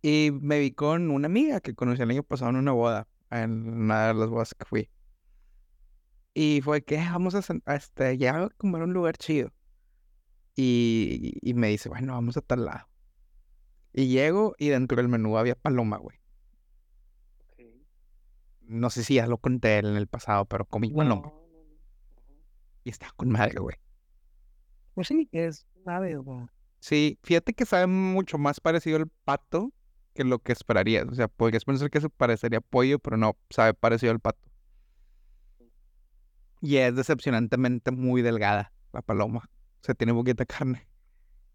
Y me vi con una amiga que conocí el año pasado en una boda, en una de las bodas que fui. Y fue que "Ah, vamos a, cen- a este, ya a comer un lugar chido. Y, y me dice, bueno, vamos a tal lado. Y llego y dentro del menú había paloma, güey. No sé si ya lo conté en el pasado, pero comí paloma. no, no. Ajá. Y estaba con madre, güey. Pues sí, es ave, güey. Sí, fíjate que sabe mucho más parecido al pato que lo que esperarías. O sea, podrías pensar que se parecería a pollo, pero no, sabe parecido al pato. Y es decepcionantemente muy delgada la paloma. O sea, tiene poquita carne.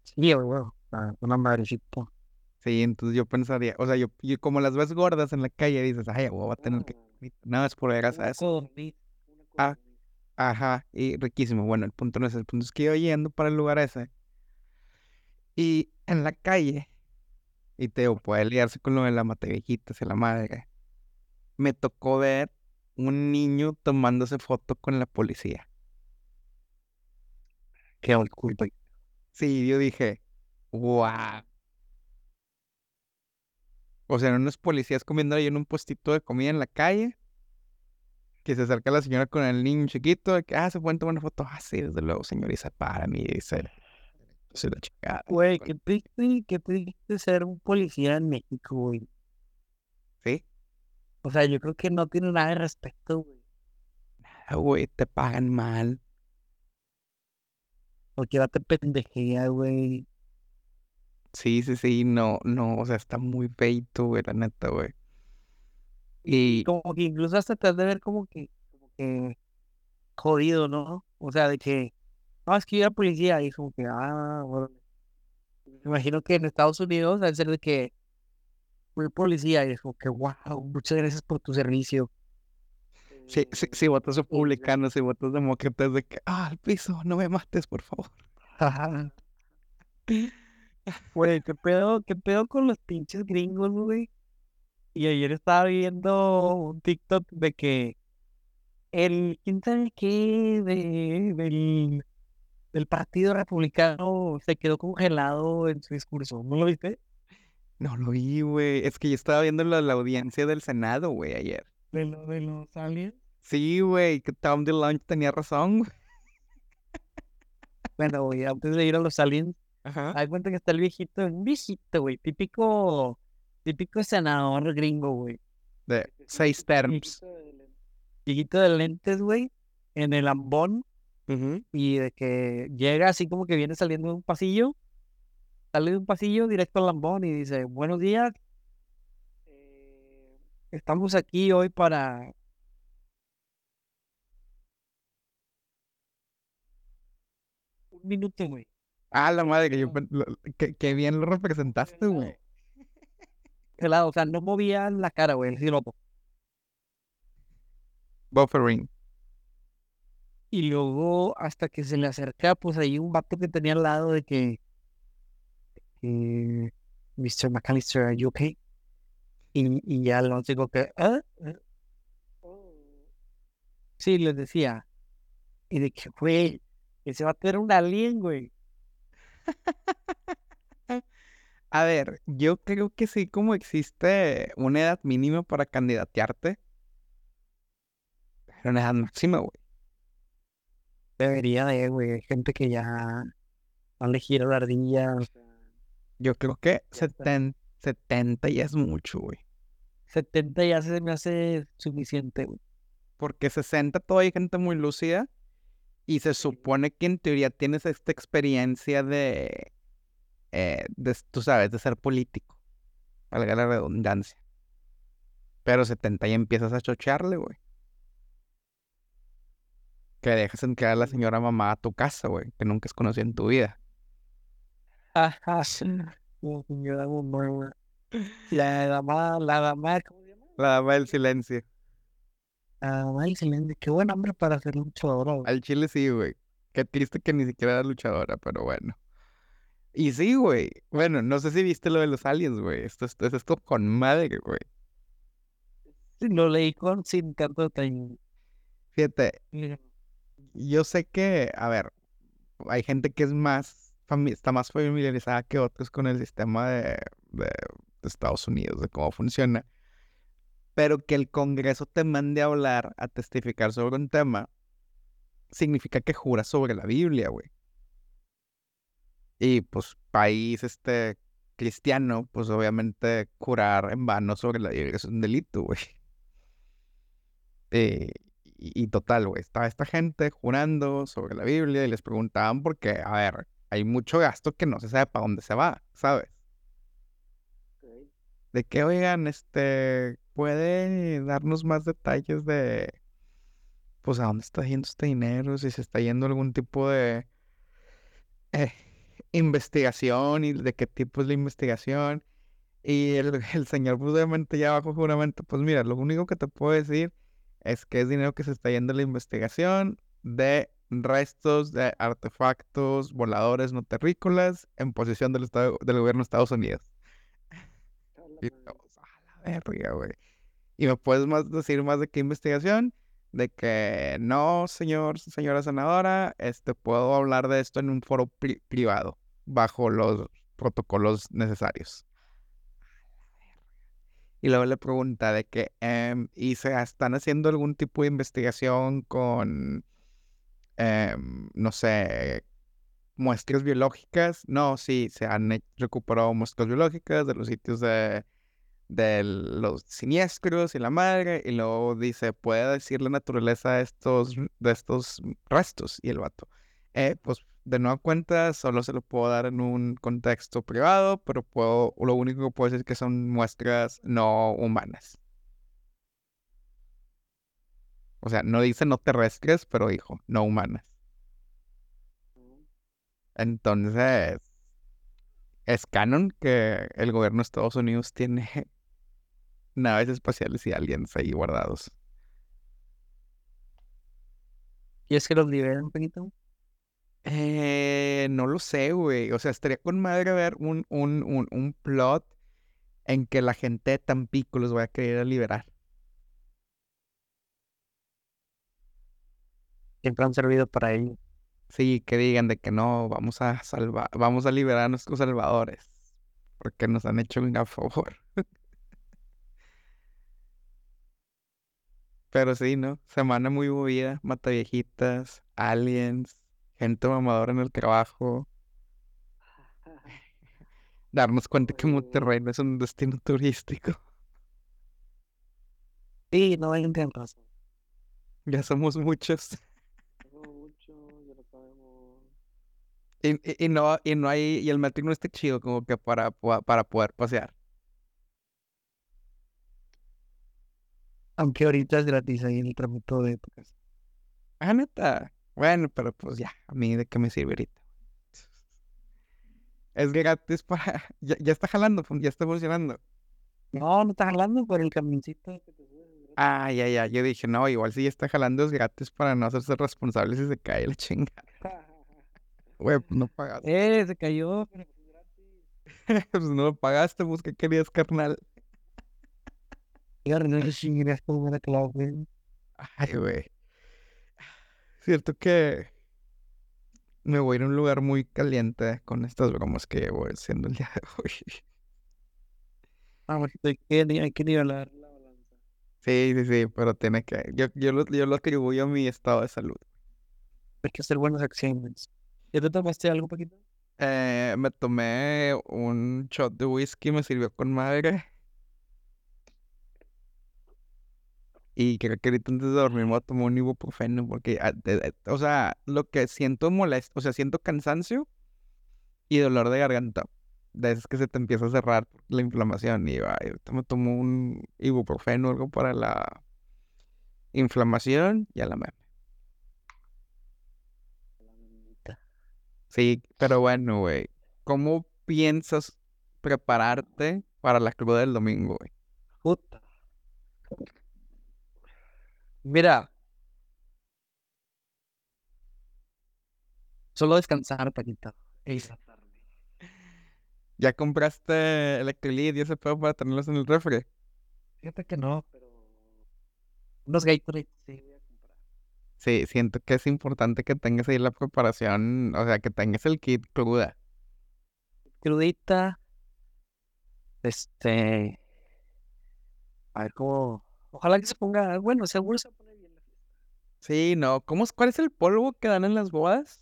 Sí, güey, güey. Ah, Una madrecita. Sí, entonces yo pensaría, o sea, yo, yo como las ves gordas en la calle, dices, ay, va a tener que... No, es por grasa eso. Ah. Ajá, y riquísimo. Bueno, el punto no es el punto es que iba yendo para el lugar ese. Y en la calle, y te digo, puede liarse con lo de la mataviejitas y la madre. Me tocó ver un niño tomándose foto con la policía. qué culpa. Sí, yo dije, wow. O sea, unos policías comiendo ahí en un puestito de comida en la calle. Que se acerca la señora con el niño chiquito. Que, ah, se pueden tomar una foto. Ah, sí, desde luego, señor. Y se para mí y dice, se la chingada. Güey, qué triste, qué triste ser un policía en México, güey. ¿Sí? O sea, yo creo que no tiene nada de respeto, güey. Nada, güey, te pagan mal. Cualquiera te pendejea, güey. Sí, sí, sí, no, no, o sea, está muy feito, güey, la neta, güey. Y Como que incluso hasta te has de ver como que, como que jodido, ¿no? O sea, de que, no, es que yo era policía y como que, ah, bueno. Me imagino que en Estados Unidos debe ser de que fui policía y es como que, wow, muchas gracias por tu servicio. si, si, si votas republicanos, si votas demócratas, de que, ah, al piso, no me mates, por favor. Güey, ¿qué pedo, qué pedo con los pinches gringos, güey? Y ayer estaba viendo un TikTok de que el, quién sabe qué, de, del, del Partido Republicano se quedó congelado en su discurso. ¿No lo viste? No lo vi, güey. Es que yo estaba viendo la, la audiencia del Senado, güey, ayer. De, lo, de los aliens. Sí, güey, que Tom DeLonge tenía razón, güey. Bueno, güey, antes de ir a los aliens, Ajá. hay cuenta que está el viejito, un viejito, güey, típico, típico senador gringo, güey. De seis terms. Viejito de lentes- güey, en el ambón, y de que llega así como que viene saliendo de un pasillo, sale de un pasillo directo al lambón y dice, buenos días, eh, estamos aquí hoy para... Un minuto, güey. Ah, la madre, que yo que, que bien lo representaste, güey. Pelado, o sea, no movía la cara, güey, así loco. Buffering. Y luego, hasta que se le acerca, pues ahí un vato que tenía al lado de que, que Mr. McAllister, are you okay? Y, y ya lo digo que, "Ah, ah". Sí, les decía. Y de que, güey, ese vato era un alien, güey. A ver, yo creo que sí, como existe una edad mínima para candidatearte. Pero una edad máxima, güey. Debería de, güey, gente que ya no le gira la ardilla. o sea, Yo creo que Ya está. 70, 70 ya es mucho, güey. 70 ya se me hace suficiente, güey. Porque 60 todavía hay gente muy lúcida. Y se supone que en teoría tienes esta experiencia de, eh, de, tú sabes, de ser político. Valga la redundancia. Pero 70 ya empiezas a chochearle, güey. Que dejas entrar a la señora mamá a tu casa, güey. Que nunca has conocido en tu vida. Ajá. La dama, la dama, ¿cómo se llama? La dama del silencio. Dama excelente. Qué buen hombre para ser luchadora, güey. Al chile sí, güey. Qué triste que ni siquiera era luchadora, pero bueno. Y sí, güey. Bueno, no sé si viste lo de los aliens, güey. Esto, esto es esto con madre, güey. Sí, Lo leí con sin tanto detalle. Fíjate, yo sé que, a ver, hay gente que es más, está más familiarizada que otros con el sistema de, de- de Estados Unidos, de cómo funciona. Pero que el Congreso te mande a hablar, a testificar sobre un tema, significa que juras sobre la Biblia, güey. Y pues país este cristiano, pues obviamente jurar en vano sobre la Biblia es un delito, güey. Eh, y, y total, güey, estaba esta gente jurando sobre la Biblia y les preguntaban porque, a ver, hay mucho gasto que no se sabe para dónde se va, ¿sabes? De que, oigan, este, puede darnos más detalles de, pues, a dónde está yendo este dinero, si se está yendo algún tipo de eh, investigación y de qué tipo es la investigación. Y el, el señor, pues, obviamente, ya bajo juramento, pues, mira, lo único que te puedo decir es que es dinero que se está yendo a la investigación de restos de artefactos voladores no terrícolas en posesión del, estado, del gobierno de Estados Unidos. Y a la verga, güey. ¿Y me puedes más decir más de qué investigación? de que no, señor, señora senadora, este, puedo hablar de esto en un foro pri- privado, bajo los protocolos necesarios. Y luego le pregunta de que, em, ¿y se están haciendo algún tipo de investigación con, em, no sé, muestras biológicas? No, sí, se han recuperado muestras biológicas de los sitios de, de los siniestros y la madre. Y luego dice, ¿puede decir la naturaleza de estos, de estos restos? Y el vato, eh, pues de nueva cuenta, solo se lo puedo dar en un contexto privado, pero puedo, lo único que puedo decir es que son muestras no humanas. O sea, no dice no terrestres, pero dijo no humanas. Entonces, es canon que el gobierno de Estados Unidos tiene naves espaciales y aliens ahí guardados. ¿Y es que los liberan poquito? Eh, no lo sé, güey. O sea, estaría con madre ver un, un, un, un plot en que la gente de Tampico los vaya a querer liberar. Siempre han servido para ello. Sí, que digan de que no, vamos a salvar, vamos a liberar a nuestros salvadores. Porque nos han hecho un gran favor. Pero sí, ¿no? Semana muy movida, mata viejitas, aliens, gente mamadora en el trabajo. Darnos cuenta que Monterrey no es un destino turístico. Sí, no hay razón. Ya somos muchos. mucho, ya lo sabemos. Y, y- no, y no hay, y el metro no está chido como que para, para poder pasear. Aunque ahorita es gratis ahí en el tramito de épocas. Ah, neta. Bueno, pero pues ya, a mí de qué me sirve ahorita. Es gratis para. Ya, ya está jalando, fun- ya está funcionando. No, no estás hablando por el camioncito que te subes. es gratis. Ah, ya, ya. Yo dije, no, igual si ya está jalando es gratis para no hacerse responsable si se cae la chinga. Güey, pues no pagaste. Eh, se cayó, pues pues no lo pagaste, pues ¿qué querías, carnal? Güey. Ay, güey. Cierto que me voy a ir a un lugar muy caliente con estas bromas que llevo haciendo el día de hoy. Ah, hay que, ni- hay que nivelar la balanza. Sí, sí, sí, pero tiene que. Yo, yo, lo, yo lo atribuyo a mi estado de salud. Hay que hacer buenas acciones. ¿Ya te tomaste algo, Paquito? Eh, me tomé un shot de whisky, me sirvió con madre. Y creo que ahorita antes de dormir me voy a tomar un ibuprofeno porque, ah, o sea, lo que siento molesto, o sea, siento cansancio y dolor de garganta. De que se te empieza a cerrar la inflamación. Y ay, ahorita me tomo un ibuprofeno, algo para la inflamación y a la meme. Sí, pero bueno, güey. ¿Cómo piensas prepararte para la cruda del domingo, güey? Puta. Mira. Solo descansar, hidratarme. ¿Ya compraste electrolit y ese pedo para tenerlos en el refri? Fíjate que no, pero... Unos Gatorade sí. Sí, siento que es importante que tengas ahí la preparación, o sea, que tengas el kit cruda. Crudita. Este... A ver cómo... Ojalá que se ponga... Bueno, seguro se pone bien la fiesta. Sí, no. ¿Cómo es, cuál es el polvo que dan en las bodas?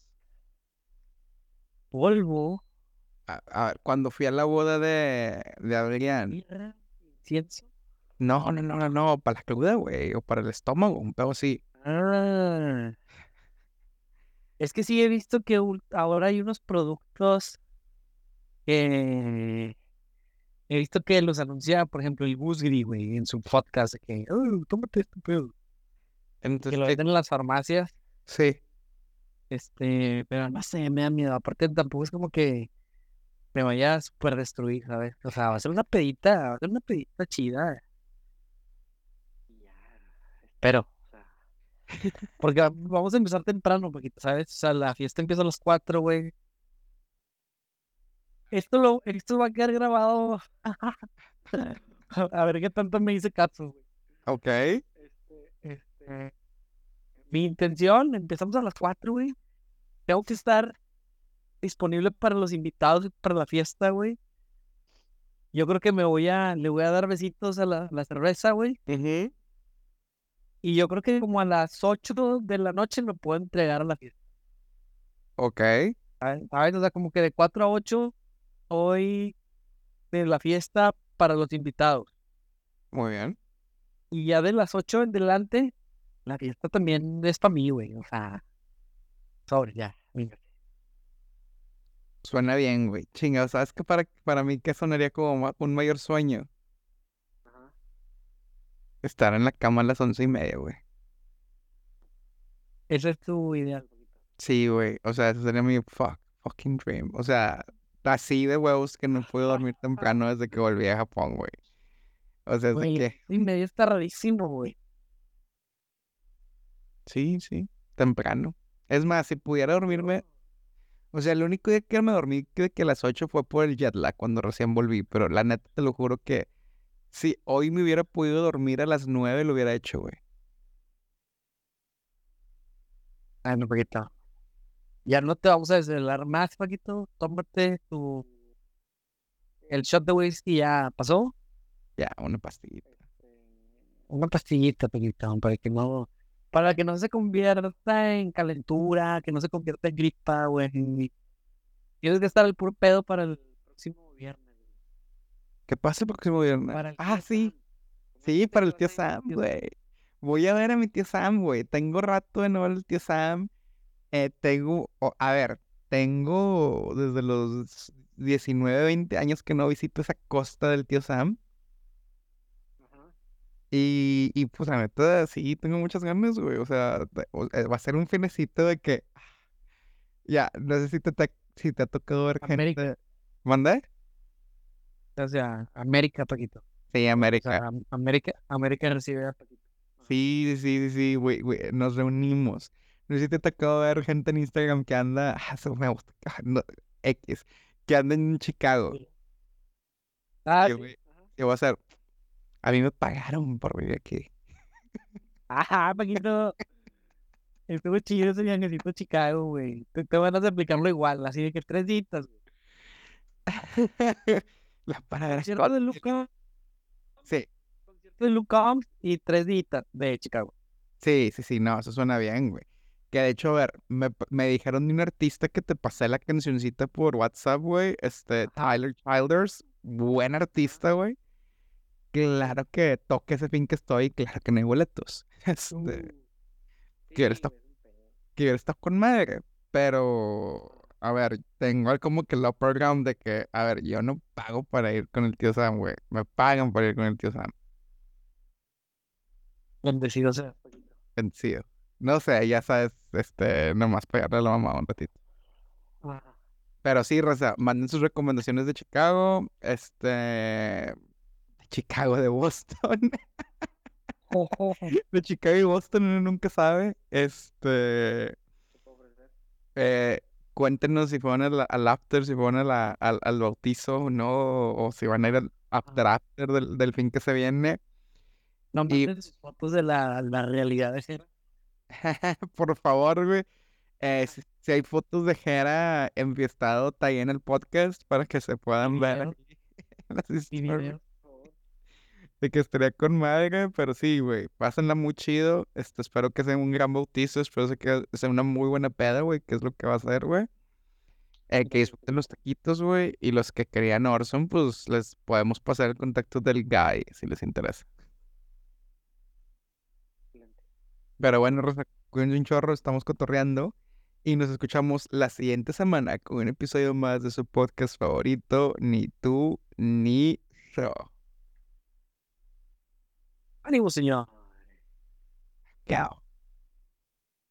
Polvo, A, a ver, cuando fui a la boda de, de Adrián. incienso. No, no, no, no, no, para la cruda, güey, o para el estómago, un pedo así. Ah. Es que sí he visto que ahora hay unos productos que he visto que los anuncia, por ejemplo, el Gusgri, güey, en su podcast, que, oh, tómate este pedo. Que Entonces, lo venden en las farmacias, sí. este, pero no sé, me da miedo. Aparte, tampoco es como que me vaya a super destruir, ¿sabes? O sea, va a ser una pedita, va a ser una pedita chida. Y ya, Espero. o sea, Porque va- vamos a empezar temprano, poquito, ¿sabes? O sea, la fiesta empieza a las 4, güey. Esto, lo, esto va a quedar grabado. a ver qué tanto me hice caso, güey. Ok. Este, este. Mi intención, empezamos a las 4, güey. Tengo que estar disponible para los invitados para la fiesta, güey. Yo creo que me voy a, le voy a dar besitos a la, la cerveza, güey. Y yo creo que como a las 8 de la noche me puedo entregar a la fiesta. Ok. ¿Sabes? O sea, como que de 4 a 8 hoy de la fiesta para los invitados. Muy bien. Y ya de las 8 en adelante, la fiesta también es para mí, güey. O sea, sobre, ya. Suena bien, güey. Chinga, ¿sabes que para, para mí que sonaría como un mayor sueño? Estar en la cama a las once y media, güey. Ese es tu ideal. Sí, güey. O sea, ese sería mi fuck, fucking dream. O sea, así de huevos que no puedo dormir temprano desde que volví a Japón, güey. O sea, es de que... Y medio está rarísimo, güey. Sí, sí. Temprano. Es más, si pudiera dormirme... O sea, el único día que me dormí que, que a las 8 fue por el jet lag cuando recién volví. Pero la neta te lo juro que si hoy me hubiera podido dormir a las 9 lo hubiera hecho, güey. Ay, no, Paquito. Ya no te vamos a desvelar más, Paquito. Tómate tu... El shot de whisky ya pasó. Ya, una pastillita. Una pastillita, Paquito, para que no para que no se convierta en calentura, que no se convierta en gripa, güey. Tienes que estar el puro pedo para el próximo. ¿Qué pasa el próximo viernes? ah, sí. Sí, para el tío Sam, güey. Voy a ver a mi tío Sam, güey. Tengo rato de no ver al tío Sam. Eh, tengo, a ver, tengo desde los 19, 20 años que no visito esa costa del tío Sam. Y, y pues la neta, sí, tengo muchas ganas, güey. O sea, eh, va a ser un finecito de que. Ya, no sé si te, si te ha tocado ver América. gente. ¿Manda? O sea, América, Paquito. Sí, América. América, América recibe a Paquito. Sí, sí, sí, sí, güey, güey, nos reunimos. No sé si te tocado ver gente en Instagram que anda, ah, eso me gusta, ah, X, que anda en Chicago. Ah, sí. ¿Qué va a hacer? A mí me pagaron por vivir aquí. Ajá, Paquito. Estuvo chido ese viajecito a Chicago, güey. Te, te, van a aplicarlo igual, así de que tres ditas, güey. La parada Concierto de Luca. Sí. Concierto de Luca y tres ditas de Chicago. Sí, sí, sí, no, eso suena bien, güey. Que de hecho, a ver, me, me dijeron de un artista que te pasé la cancioncita por WhatsApp, güey. Este, Tyler Childers. Buen artista, güey claro que toque ese fin que estoy, claro que no hay boletos. Este, uh, estar, quiero estar con madre, pero, a ver, tengo como que el upper ground de que, a ver, yo no pago para ir con el tío Sam, güey, me pagan para ir con el tío Sam. Bendecido sea. Bendecido. No sé, ya sabes, este, nomás pegarle a la mamá un ratito. Pero sí, Rosa, manden sus recomendaciones de Chicago. Este, Chicago de Boston. de Chicago y Boston uno nunca sabe. Este. Eh, cuéntenos si fueron al, al, after, si fueron al, al, bautizo, ¿no? O, si van a ir al after after del, del fin que se viene. No y... sus fotos de la, la realidad de Jera. Por favor, güey. Eh, si, hay fotos de Jera enfiestado, está ahí en el podcast para que se puedan ver. Las de que estaría con madre, pero sí, güey, pásenla muy chido. Este, espero que sea un gran bautizo, espero que sea una muy buena peda, güey, que es lo que va a ser, güey. Eh, que disfruten los taquitos, güey, y los que querían Orson, pues les podemos pasar el contacto del guy, si les interesa. Pero bueno, Rosa, cuídense un chorro, estamos cotorreando. Y nos escuchamos la siguiente semana con un episodio más de su podcast favorito, Ni tú ni yo. Ani mo sa inyo. Ikaw.